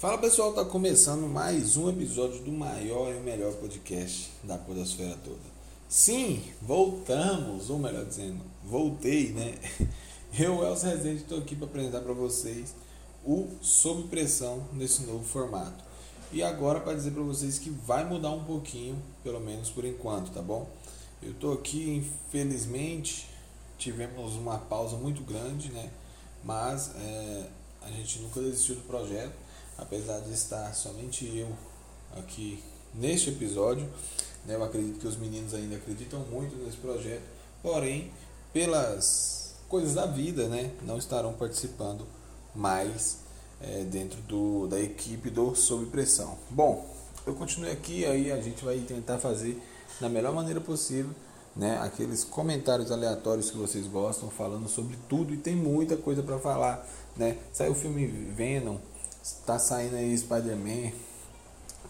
Fala pessoal, tá começando mais um episódio do maior e o melhor podcast da Podosfera toda. Sim, voltamos, ou melhor dizendo, voltei, né? Eu, Elcio Rezende, estou aqui para apresentar para vocês o Sob Pressão nesse novo formato. E agora para dizer para vocês que vai mudar um pouquinho, pelo menos por enquanto, tá bom? Eu estou aqui, infelizmente, tivemos uma pausa muito grande, né? Mas é, a gente nunca desistiu do projeto apesar de estar somente eu aqui neste episódio, né, eu acredito que os meninos ainda acreditam muito nesse projeto, porém, pelas coisas da vida, né, não estarão participando mais é, dentro do, da equipe do Sob Pressão. Bom, eu continuo aqui, aí a gente vai tentar fazer da melhor maneira possível né, aqueles comentários aleatórios que vocês gostam, falando sobre tudo e tem muita coisa para falar. Né? Saiu o filme Venom, Tá saindo aí Spider-Man,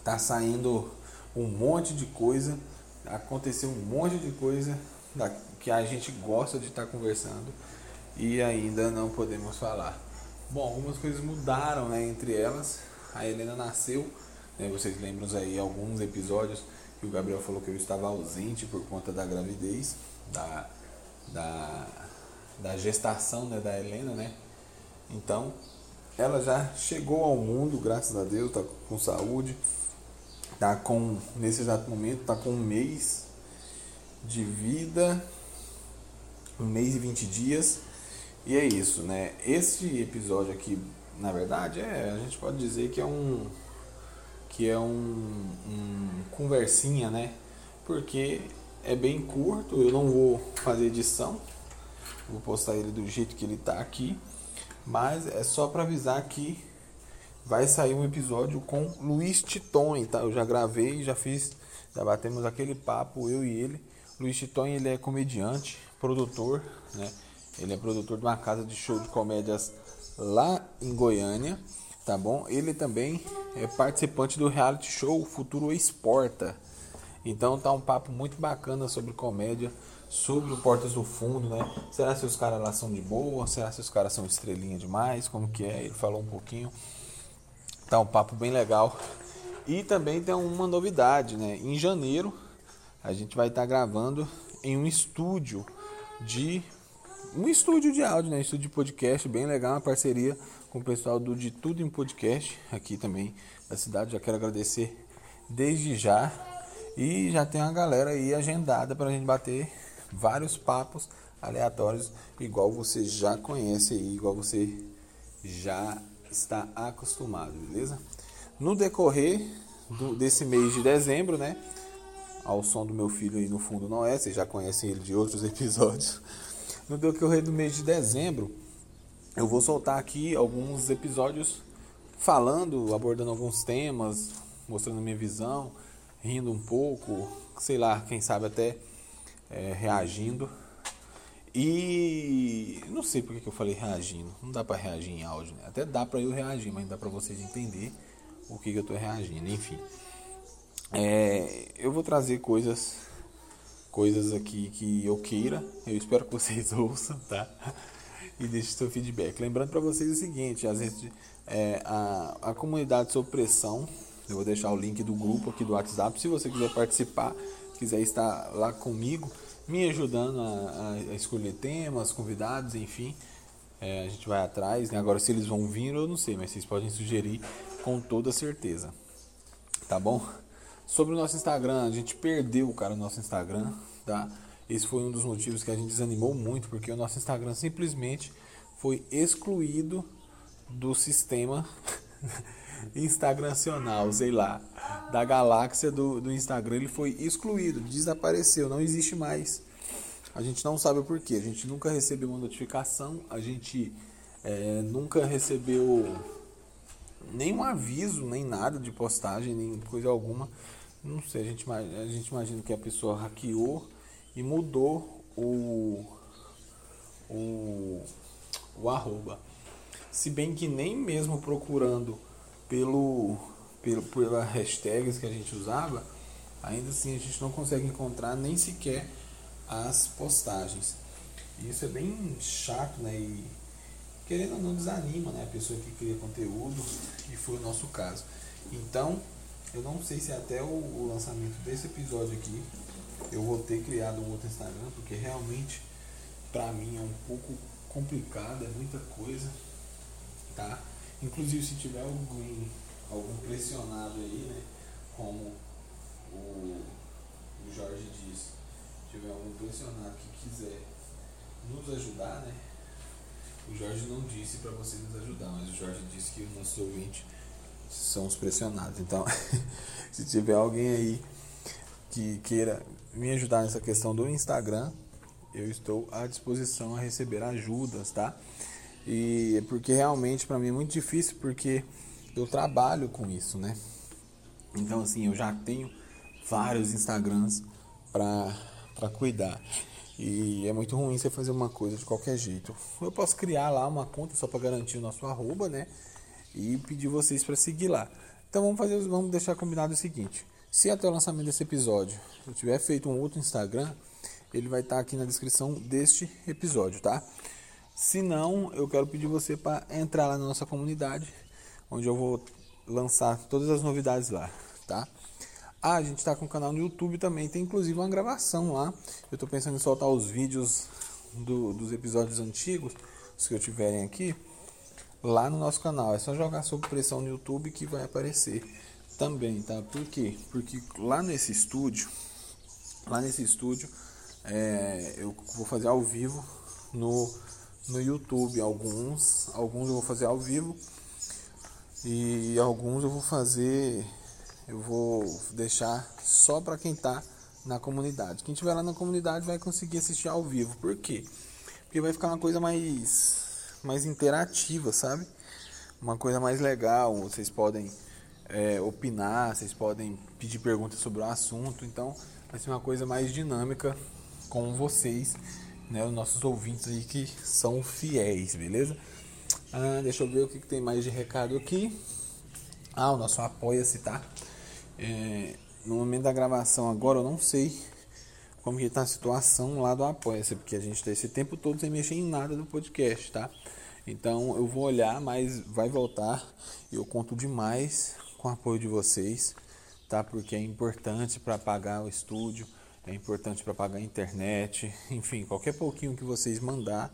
tá saindo um monte de coisa, aconteceu um monte de coisa que a gente gosta de estar tá conversando e ainda não podemos falar. Bom, algumas coisas mudaram, né? Entre elas, a Helena nasceu, né, vocês lembram aí alguns episódios que o Gabriel falou que eu estava ausente por conta da gravidez, da, da, da gestação né, da Helena, né? Então, ela já chegou ao mundo, graças a Deus, está com saúde, está com, nesse exato momento, está com um mês de vida, um mês e 20 dias, e é isso, né? Esse episódio aqui, na verdade, é, a gente pode dizer que é um que é um, um conversinha, né? Porque é bem curto, eu não vou fazer edição, vou postar ele do jeito que ele está aqui. Mas é só para avisar que vai sair um episódio com Luiz Titon, tá? Eu já gravei, já fiz, já batemos aquele papo, eu e ele. Luiz Titon, ele é comediante, produtor, né? Ele é produtor de uma casa de show de comédias lá em Goiânia, tá bom? Ele também é participante do reality show Futuro Exporta. Então tá um papo muito bacana sobre comédia sobre o Portas do Fundo, né? Será se os caras lá são de boa? Será se os caras são estrelinha demais? Como que é? Ele falou um pouquinho. Tá um papo bem legal. E também tem uma novidade, né? Em janeiro a gente vai estar tá gravando em um estúdio de um estúdio de áudio, né? Um estúdio de podcast bem legal, uma parceria com o pessoal do De Tudo em Podcast aqui também da cidade. Já quero agradecer desde já. E já tem uma galera aí agendada para a gente bater vários papos aleatórios, igual você já conhece aí, igual você já está acostumado, beleza? No decorrer do, desse mês de dezembro, né? Ao som do meu filho aí no fundo não é, vocês já conhecem ele de outros episódios. No decorrer do mês de dezembro, eu vou soltar aqui alguns episódios falando, abordando alguns temas, mostrando minha visão, rindo um pouco, sei lá, quem sabe até é, reagindo. E não sei porque que eu falei reagindo. Não dá para reagir em áudio, né? Até dá para eu reagir, mas dá para vocês entender o que, que eu tô reagindo. Enfim, é, eu vou trazer coisas, coisas aqui que eu queira. Eu espero que vocês ouçam, tá? E deixe seu feedback. Lembrando para vocês o seguinte: às vezes é, a, a comunidade sob pressão. Eu vou deixar o link do grupo aqui do WhatsApp. Se você quiser participar, quiser estar lá comigo, me ajudando a, a escolher temas, convidados, enfim, é, a gente vai atrás. Né? Agora, se eles vão vir, eu não sei, mas vocês podem sugerir com toda certeza. Tá bom? Sobre o nosso Instagram, a gente perdeu, cara, o nosso Instagram, tá? Esse foi um dos motivos que a gente desanimou muito, porque o nosso Instagram simplesmente foi excluído do sistema Instagramcional, sei lá, da galáxia do, do Instagram, ele foi excluído, desapareceu, não existe mais. A gente não sabe o porquê, a gente nunca recebeu uma notificação, a gente é, nunca recebeu nenhum aviso, nem nada de postagem, nem coisa alguma. Não sei, a gente, a gente imagina que a pessoa hackeou e mudou o, o, o arroba. Se bem que nem mesmo procurando pelo, pelo pela hashtags que a gente usava, ainda assim a gente não consegue encontrar nem sequer as postagens. E isso é bem chato, né? E querendo ou não desanima, né? A pessoa que cria conteúdo, e foi o nosso caso. Então, eu não sei se até o, o lançamento desse episódio aqui eu vou ter criado um outro Instagram, porque realmente pra mim é um pouco complicado, é muita coisa, tá? Inclusive se tiver algum, algum pressionado aí, né? Como o, o Jorge disse, tiver algum pressionado que quiser nos ajudar, né? O Jorge não disse para você nos ajudar, mas o Jorge disse que o nosso ouvinte são os pressionados. Então, se tiver alguém aí que queira me ajudar nessa questão do Instagram, eu estou à disposição a receber ajudas, tá? E é porque realmente para mim é muito difícil porque eu trabalho com isso, né? Então assim, eu já tenho vários Instagrams para cuidar. E é muito ruim você fazer uma coisa de qualquer jeito. Eu posso criar lá uma conta só para garantir o nosso arroba, né? E pedir vocês para seguir lá. Então vamos fazer, vamos deixar combinado o seguinte. Se até o lançamento desse episódio eu tiver feito um outro Instagram, ele vai estar tá aqui na descrição deste episódio, tá? Se não, eu quero pedir você para entrar lá na nossa comunidade, onde eu vou lançar todas as novidades lá, tá? Ah, a gente está com um canal no YouTube também, tem inclusive uma gravação lá. Eu estou pensando em soltar os vídeos do, dos episódios antigos, os que eu tiverem aqui, lá no nosso canal. É só jogar sob pressão no YouTube que vai aparecer também, tá? Por quê? Porque lá nesse estúdio, lá nesse estúdio, é, eu vou fazer ao vivo no, no YouTube. Alguns, alguns eu vou fazer ao vivo e alguns eu vou fazer eu vou deixar só para quem está na comunidade. Quem estiver lá na comunidade vai conseguir assistir ao vivo. Por quê? Porque vai ficar uma coisa mais, mais interativa, sabe? Uma coisa mais legal. Vocês podem é, opinar, vocês podem pedir perguntas sobre o assunto. Então vai ser uma coisa mais dinâmica com vocês, né? Os nossos ouvintes aí que são fiéis, beleza? Ah, deixa eu ver o que, que tem mais de recado aqui. Ah, o nosso apoia-se, tá? É, no momento da gravação agora eu não sei como que tá a situação lá do Apoia-se, porque a gente está esse tempo todo sem mexer em nada do podcast, tá? Então eu vou olhar, mas vai voltar e eu conto demais com o apoio de vocês, tá? Porque é importante para pagar o estúdio, é importante para pagar a internet, enfim, qualquer pouquinho que vocês mandar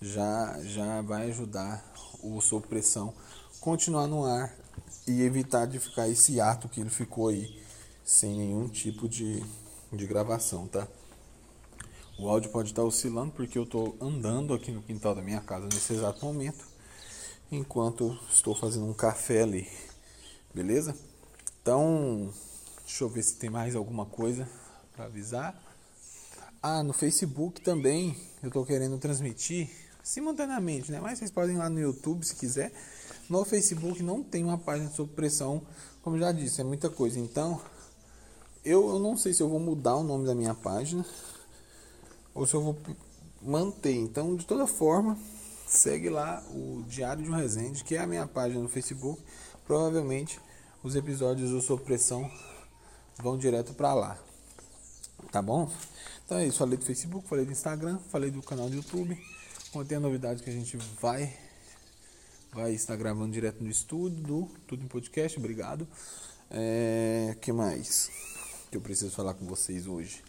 já já vai ajudar o Sob Pressão continuar no ar e evitar de ficar esse ato que ele ficou aí sem nenhum tipo de, de gravação, tá? O áudio pode estar oscilando porque eu estou andando aqui no quintal da minha casa nesse exato momento, enquanto estou fazendo um café ali, beleza? Então, deixa eu ver se tem mais alguma coisa para avisar. Ah, no Facebook também eu estou querendo transmitir simultaneamente, né? Mas vocês podem ir lá no YouTube se quiser no Facebook não tem uma página de supressão, como já disse, é muita coisa. Então, eu, eu não sei se eu vou mudar o nome da minha página ou se eu vou manter. Então, de toda forma, segue lá o Diário de um Resende, que é a minha página no Facebook. Provavelmente os episódios do Supressão vão direto para lá. Tá bom? Então é isso. Falei do Facebook, falei do Instagram, falei do canal do YouTube. Contém a novidade que a gente vai vai estar gravando direto no estúdio do Tudo em Podcast, obrigado. É, que mais que eu preciso falar com vocês hoje?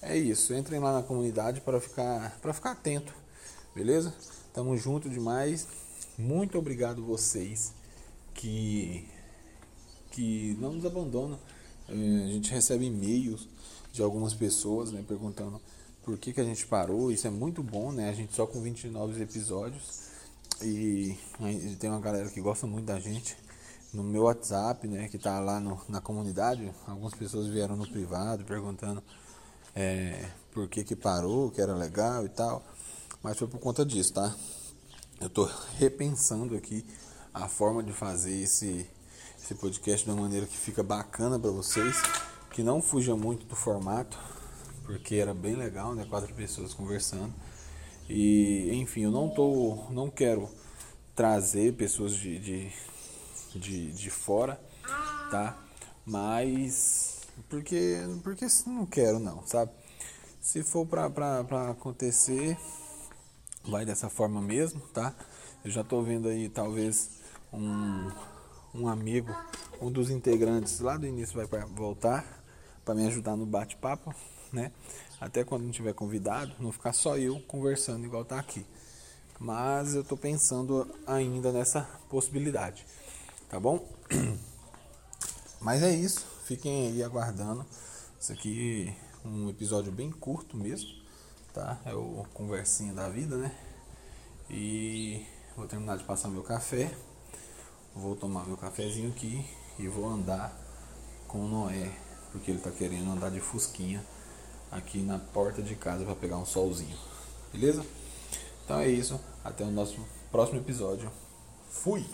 É isso, entrem lá na comunidade para ficar para ficar atento, beleza? Tamo junto demais. Muito obrigado vocês que que não nos abandonam. É, a gente recebe e-mails de algumas pessoas, né, perguntando por que, que a gente parou. Isso é muito bom, né? A gente só com 29 episódios e tem uma galera que gosta muito da gente. No meu WhatsApp, né, que tá lá no, na comunidade, algumas pessoas vieram no privado perguntando é, por que que parou, que era legal e tal. Mas foi por conta disso, tá? Eu tô repensando aqui a forma de fazer esse, esse podcast de uma maneira que fica bacana para vocês, que não fuja muito do formato, porque era bem legal, né? Quatro pessoas conversando. E enfim, eu não tô, não quero trazer pessoas de, de, de, de fora, tá? Mas porque porque não quero não, sabe? Se for pra, pra, pra acontecer, vai dessa forma mesmo, tá? Eu já estou vendo aí talvez um, um amigo, um dos integrantes lá do início vai voltar para me ajudar no bate-papo, né? Até quando não tiver convidado, não ficar só eu conversando igual tá aqui. Mas eu estou pensando ainda nessa possibilidade, tá bom? Mas é isso, fiquem aí aguardando. Isso aqui é um episódio bem curto mesmo, tá? É o conversinha da vida, né? E vou terminar de passar meu café. Vou tomar meu cafezinho aqui e vou andar com o Noé, porque ele tá querendo andar de fusquinha aqui na porta de casa para pegar um solzinho. Beleza? Então é isso, até o nosso próximo episódio. Fui.